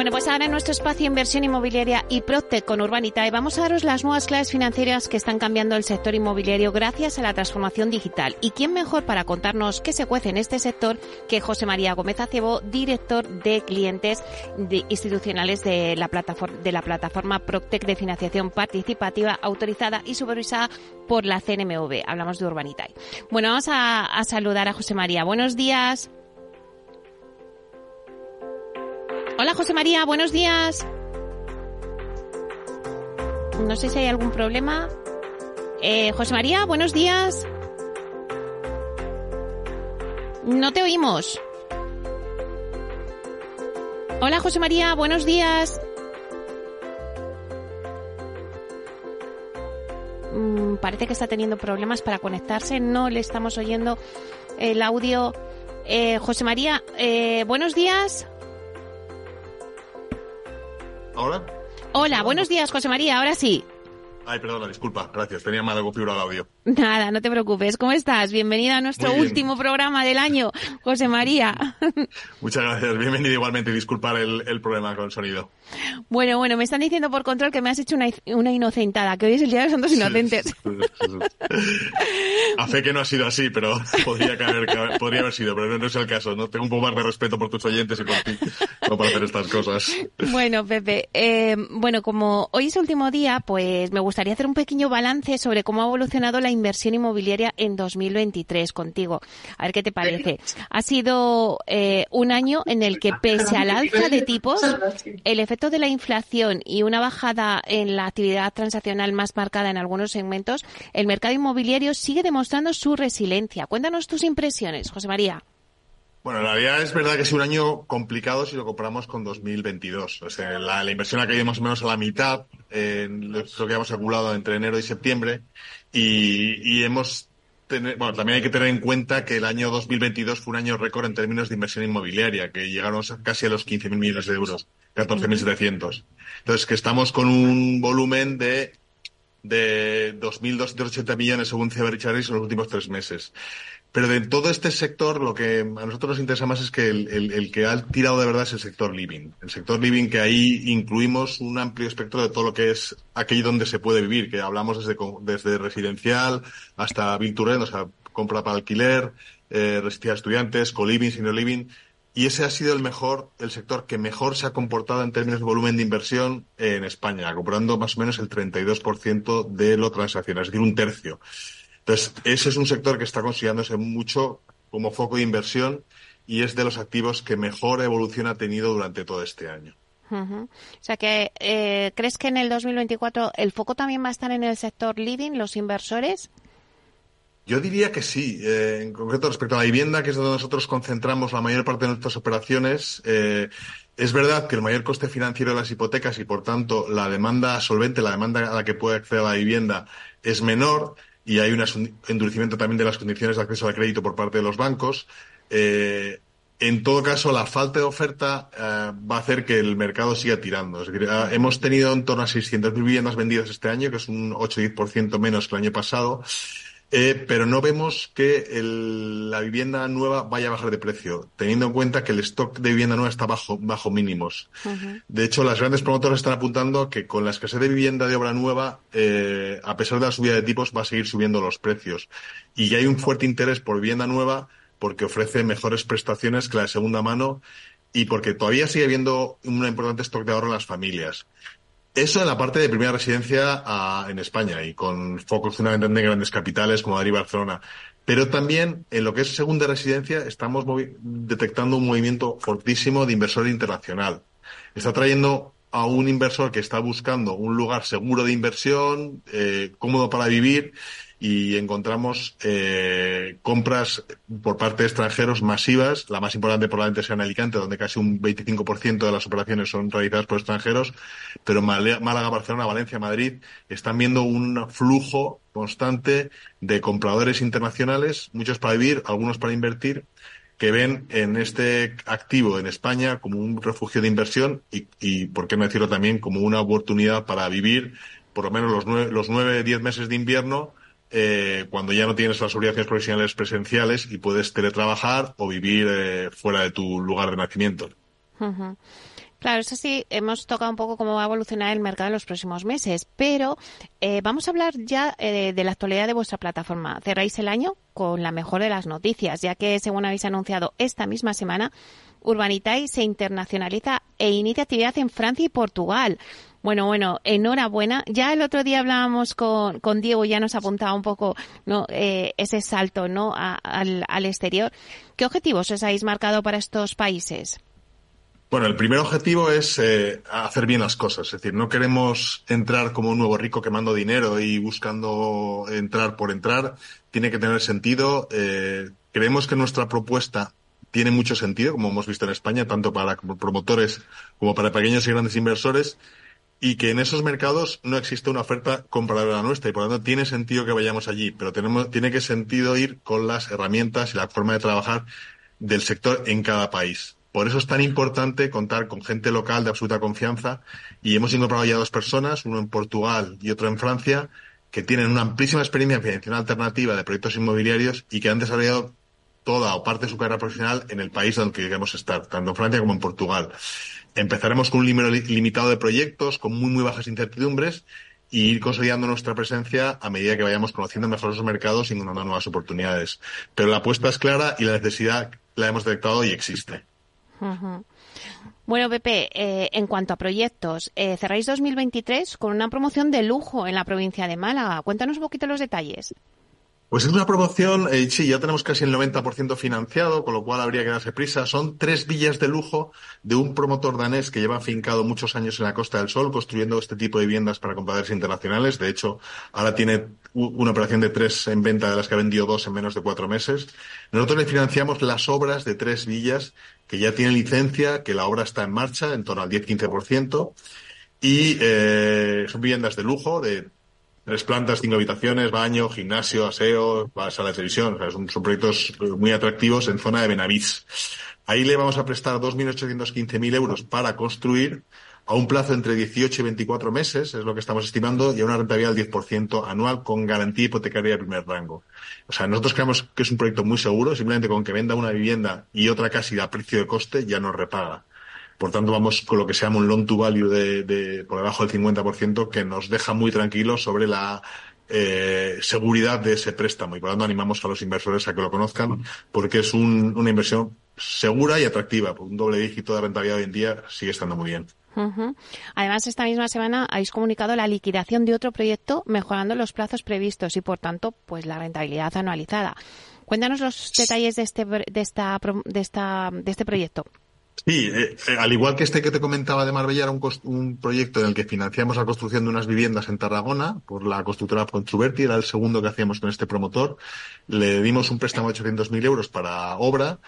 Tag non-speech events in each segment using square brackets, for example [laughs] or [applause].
Bueno, pues ahora en nuestro espacio Inversión Inmobiliaria y Proctec con Urbanitae vamos a daros las nuevas claves financieras que están cambiando el sector inmobiliario gracias a la transformación digital. ¿Y quién mejor para contarnos qué se cuece en este sector que José María Gómez Acebo, director de clientes institucionales de la, plataforma, de la plataforma Proctec de financiación participativa autorizada y supervisada por la CNMV? Hablamos de Urbanitae. Bueno, vamos a saludar a José María. Buenos días. Hola José María, buenos días. No sé si hay algún problema. Eh, José María, buenos días. No te oímos. Hola José María, buenos días. Mm, parece que está teniendo problemas para conectarse. No le estamos oyendo el audio. Eh, José María, eh, buenos días. ¿Ahora? Hola, buenos días, José María, ahora sí. Ay, perdona, disculpa, gracias, tenía mal configurado el audio. Nada, no te preocupes. ¿Cómo estás? Bienvenida a nuestro último programa del año, José María. [laughs] Muchas gracias. Bienvenido igualmente. Disculpar el, problema con el sonido. Bueno, bueno, me están diciendo por control que me has hecho una, una inocentada, que hoy es el Día de los Santos Inocentes. a fe que no ha sido así, pero podría, haber, podría haber sido, pero no, es el caso. No tengo un poco más de respeto por tus oyentes y por ti, no para hacer estas cosas. Bueno, Pepe, eh, bueno, como hoy es el último día, pues me gustaría hacer un pequeño balance sobre cómo ha evolucionado la inversión inmobiliaria en 2023 contigo. A ver qué te parece. Ha sido eh, un año en el que, pese al alza de tipos, el efecto de la inflación y una bajada en la actividad transaccional más marcada en algunos segmentos, el mercado inmobiliario sigue demostrando su resiliencia. Cuéntanos tus impresiones, José María. Bueno, la realidad es verdad que es un año complicado si lo comparamos con 2022. O sea, la, inversión ha caído más o menos a la mitad en lo que hemos acumulado entre enero y septiembre y, hemos bueno, también hay que tener en cuenta que el año 2022 fue un año récord en términos de inversión inmobiliaria, que llegaron casi a los 15.000 millones de euros, 14.700. Entonces, que estamos con un volumen de de 2.280 millones según Richard en los últimos tres meses. Pero de todo este sector, lo que a nosotros nos interesa más es que el, que ha tirado de verdad es el sector living. El sector living que ahí incluimos un amplio espectro de todo lo que es aquello donde se puede vivir, que hablamos desde, desde residencial hasta Vilturren, o sea, compra para alquiler, eh, residencia de estudiantes, co-living, senior living. Y ese ha sido el mejor, el sector que mejor se ha comportado en términos de volumen de inversión en España, comprando más o menos el 32% de lo transaccional, es decir, un tercio. Entonces, ese es un sector que está considerándose mucho como foco de inversión y es de los activos que mejor evolución ha tenido durante todo este año. O sea que, eh, ¿crees que en el 2024 el foco también va a estar en el sector living, los inversores? Yo diría que sí. Eh, en concreto, respecto a la vivienda, que es donde nosotros concentramos la mayor parte de nuestras operaciones, eh, es verdad que el mayor coste financiero de las hipotecas y, por tanto, la demanda solvente, la demanda a la que puede acceder la vivienda es menor y hay un endurecimiento también de las condiciones de acceso al crédito por parte de los bancos. Eh, en todo caso, la falta de oferta eh, va a hacer que el mercado siga tirando. Eh, hemos tenido en torno a 600.000 viviendas vendidas este año, que es un 8-10% menos que el año pasado. Eh, pero no vemos que la vivienda nueva vaya a bajar de precio, teniendo en cuenta que el stock de vivienda nueva está bajo, bajo mínimos. De hecho, las grandes promotoras están apuntando que con la escasez de vivienda de obra nueva, eh, a pesar de la subida de tipos, va a seguir subiendo los precios. Y ya hay un fuerte interés por vivienda nueva porque ofrece mejores prestaciones que la de segunda mano y porque todavía sigue habiendo un importante stock de ahorro en las familias. Eso en la parte de primera residencia ah, en España y con focos fundamentalmente en grandes capitales como Madrid y Barcelona. Pero también en lo que es segunda residencia estamos detectando un movimiento fortísimo de inversor internacional. Está trayendo a un inversor que está buscando un lugar seguro de inversión, eh, cómodo para vivir y encontramos eh, compras por parte de extranjeros masivas. La más importante probablemente sea en Alicante, donde casi un 25% de las operaciones son realizadas por extranjeros. Pero Málaga, Barcelona, Valencia, Madrid están viendo un flujo constante de compradores internacionales, muchos para vivir, algunos para invertir, que ven en este activo en España como un refugio de inversión y, y por qué no decirlo también, como una oportunidad para vivir por lo menos los nueve, los nueve diez meses de invierno eh, cuando ya no tienes las obligaciones profesionales presenciales y puedes teletrabajar o vivir eh, fuera de tu lugar de nacimiento. Claro, eso sí, hemos tocado un poco cómo va a evolucionar el mercado en los próximos meses, pero eh, vamos a hablar ya de la actualidad de vuestra plataforma. Cerráis el año con la mejor de las noticias, ya que, según habéis anunciado esta misma semana, Urbanitae se internacionaliza e inicia actividad en Francia y Portugal. Bueno, bueno, enhorabuena. Ya el otro día hablábamos con, con Diego, ya nos apuntaba un poco ¿no? Eh, ese salto ¿no? al, al exterior. ¿Qué objetivos os habéis marcado para estos países? Bueno, el primer objetivo es eh, hacer bien las cosas. Es decir, no queremos entrar como un nuevo rico quemando dinero y buscando entrar por entrar. Tiene que tener sentido. Eh, creemos que nuestra propuesta tiene mucho sentido, como hemos visto en España, tanto para promotores como para pequeños y grandes inversores y que en esos mercados no existe una oferta comparable a la nuestra y por lo tanto tiene sentido que vayamos allí, pero tenemos, tiene que sentido ir con las herramientas y la forma de trabajar del sector en cada país. Por eso es tan importante contar con gente local de absoluta confianza y hemos incorporado ya dos personas, uno en Portugal y otro en Francia, que tienen una amplísima experiencia en financiación alternativa de proyectos inmobiliarios y que han desarrollado toda o parte de su carrera profesional en el país donde queremos estar, tanto en Francia como en Portugal. Empezaremos con un número limitado de proyectos con muy, muy bajas incertidumbres y ir consolidando nuestra presencia a medida que vayamos conociendo mejor los mercados y encontrando nuevas oportunidades. Pero la apuesta es clara y la necesidad la hemos detectado y existe. Bueno, Pepe, eh, en cuanto a proyectos, eh, cerráis 2023 con una promoción de lujo en la provincia de Málaga. Cuéntanos un poquito los detalles. Pues es una promoción, eh, sí, ya tenemos casi el 90% financiado, con lo cual habría que darse prisa. Son tres villas de lujo de un promotor danés que lleva afincado muchos años en la Costa del Sol construyendo este tipo de viviendas para compradores internacionales. De hecho, ahora tiene una operación de tres en venta de las que ha vendido dos en menos de cuatro meses. Nosotros le financiamos las obras de tres villas que ya tienen licencia, que la obra está en marcha, en torno al 10-15%. Y eh, son viviendas de lujo, de Tres plantas, cinco habitaciones, baño, gimnasio, aseo, sala de televisión. son, proyectos eh, muy atractivos en zona de Benavís. Ahí le vamos a prestar 2.815.000 euros para construir a un plazo entre 18 y 24 meses, es lo que estamos estimando, y a una rentabilidad del 10% anual con garantía hipotecaria de primer rango. O sea, nosotros creemos que es un proyecto muy seguro, simplemente con que venda una vivienda y otra casi a precio de coste ya nos repaga. Por tanto, vamos con lo que se llama un loan to value de, por debajo del 50%, que nos deja muy tranquilos sobre la eh, seguridad de ese préstamo. Y por tanto, animamos a los inversores a que lo conozcan, porque es una inversión segura y atractiva. Un doble dígito de rentabilidad hoy en día sigue estando muy bien. Además, esta misma semana habéis comunicado la liquidación de otro proyecto mejorando los plazos previstos y, por tanto, pues la rentabilidad anualizada. Cuéntanos los detalles de este, de esta, de esta, de este proyecto. Sí, eh, eh, al igual que este que te comentaba de Marbella, era un, proyecto en el que financiamos la construcción de unas viviendas en Tarragona por la constructora Controverti, era el segundo que hacíamos con este promotor. Le dimos un préstamo de 800.000 euros para obra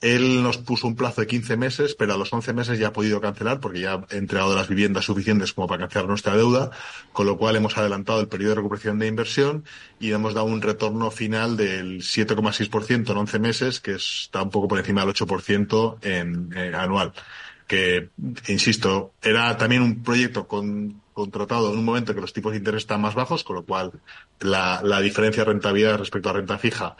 él nos puso un plazo de 15 meses, pero a los 11 meses ya ha podido cancelar porque ya ha entregado las viviendas suficientes como para cancelar nuestra deuda, con lo cual hemos adelantado el periodo de recuperación de inversión y hemos dado un retorno final del 7,6% en 11 meses, que está un poco por encima del 8% en, eh, anual. Que, insisto, era también un proyecto con, contratado en un momento en que los tipos de interés están más bajos, con lo cual la, la diferencia de rentabilidad respecto a renta fija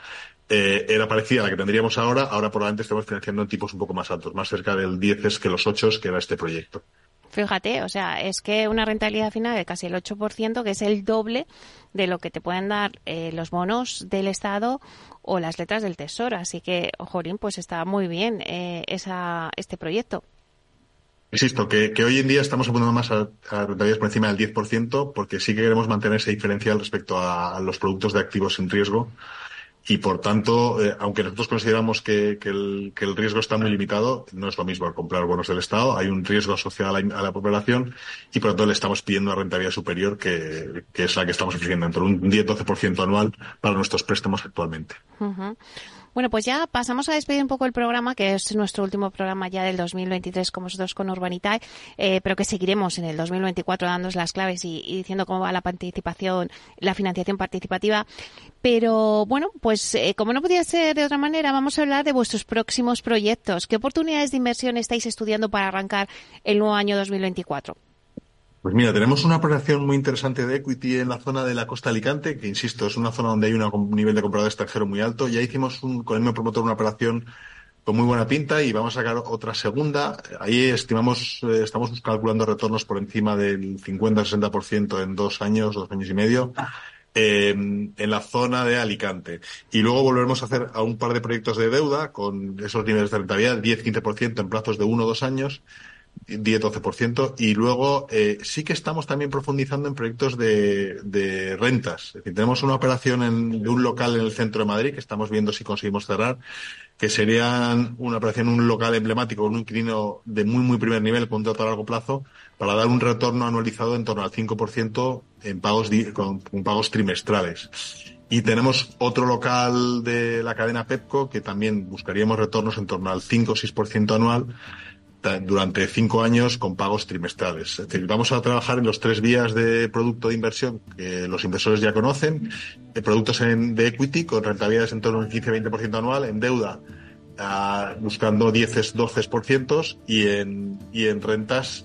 eh, era parecida a la que tendríamos ahora, ahora probablemente estamos financiando en tipos un poco más altos, más cerca del 10 que los 8 que era este proyecto. Fíjate, o sea, es que una rentabilidad final de casi el 8%, que es el doble de lo que te pueden dar eh, los bonos del Estado o las letras del Tesoro. Así que, Jorín, pues está muy bien eh, esa, este proyecto. Insisto, que, hoy en día estamos apuntando más a, a, rentabilidades por encima del 10%, porque sí que queremos mantener ese diferencial respecto a los productos de activos sin riesgo y por tanto, eh, aunque nosotros consideramos que, el, riesgo está muy limitado, no es lo mismo comprar bonos del Estado, hay un riesgo asociado a la, población y por tanto le estamos pidiendo una rentabilidad superior que, es la que estamos ofreciendo, entre un 10-12% anual para nuestros préstamos actualmente. Bueno, pues ya pasamos a despedir un poco el programa, que es nuestro último programa ya del 2023 con vosotros con Urbanitae, eh, pero que seguiremos en el 2024 dándonos las claves y, diciendo cómo va la participación, la financiación participativa. Pero bueno, pues eh, como no podía ser de otra manera, vamos a hablar de vuestros próximos proyectos. ¿Qué oportunidades de inversión estáis estudiando para arrancar el nuevo año 2024? Pues mira, tenemos una operación muy interesante de equity en la zona de la costa de Alicante, que insisto, es una zona donde hay un nivel de comprador extranjero muy alto. Ya hicimos un, con el mismo promotor una operación con muy buena pinta y vamos a sacar otra segunda. Ahí estimamos, eh, estamos calculando retornos por encima del 50-60% en dos años, dos años y medio. Eh, en la zona de Alicante. Y luego volveremos a hacer a un par de proyectos de deuda con esos niveles de rentabilidad, 10-15% en plazos de uno o dos años 10-12%. Y luego eh, sí que estamos también profundizando en proyectos de, rentas. Es decir, tenemos una operación en, de un local en el centro de Madrid que estamos viendo si conseguimos cerrar, que serían una operación en un local emblemático un inquilino de muy, muy primer nivel, con contrato a largo plazo, para dar un retorno anualizado en torno al 5% en pagos, con, con pagos trimestrales. Y tenemos otro local de la cadena Pepco que también buscaríamos retornos en torno al 5 o 6% anual durante cinco años con pagos trimestrales. Es decir, vamos a trabajar en los tres vías de producto de inversión que los inversores ya conocen, de productos en, de equity con rentabilidades en torno al 15-20% anual, en deuda buscando 10-12% y en, y en rentas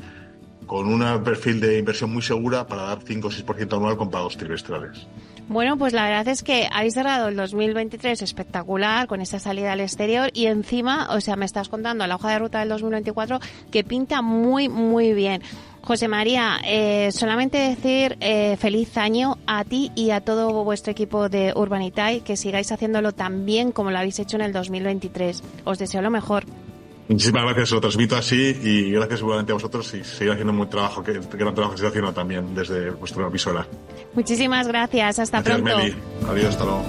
con un perfil de inversión muy segura para dar 5 6% anual con pagos trimestrales. Bueno, pues la verdad es que habéis cerrado el 2023 espectacular con esa salida al exterior y encima, o sea, me estás contando la hoja de ruta del 2024 que pinta muy, muy bien. José María, eh, solamente decir eh, feliz año a ti y a todo vuestro equipo de Urbanitae, que sigáis haciéndolo tan bien como lo habéis hecho en el 2023. Os deseo lo mejor. Muchísimas gracias, lo transmito así y gracias igualmente a vosotros y seguir haciendo un buen trabajo, que el gran trabajo que estáis haciendo también desde vuestra emisora. Muchísimas gracias, hasta pronto. Adiós, hasta luego.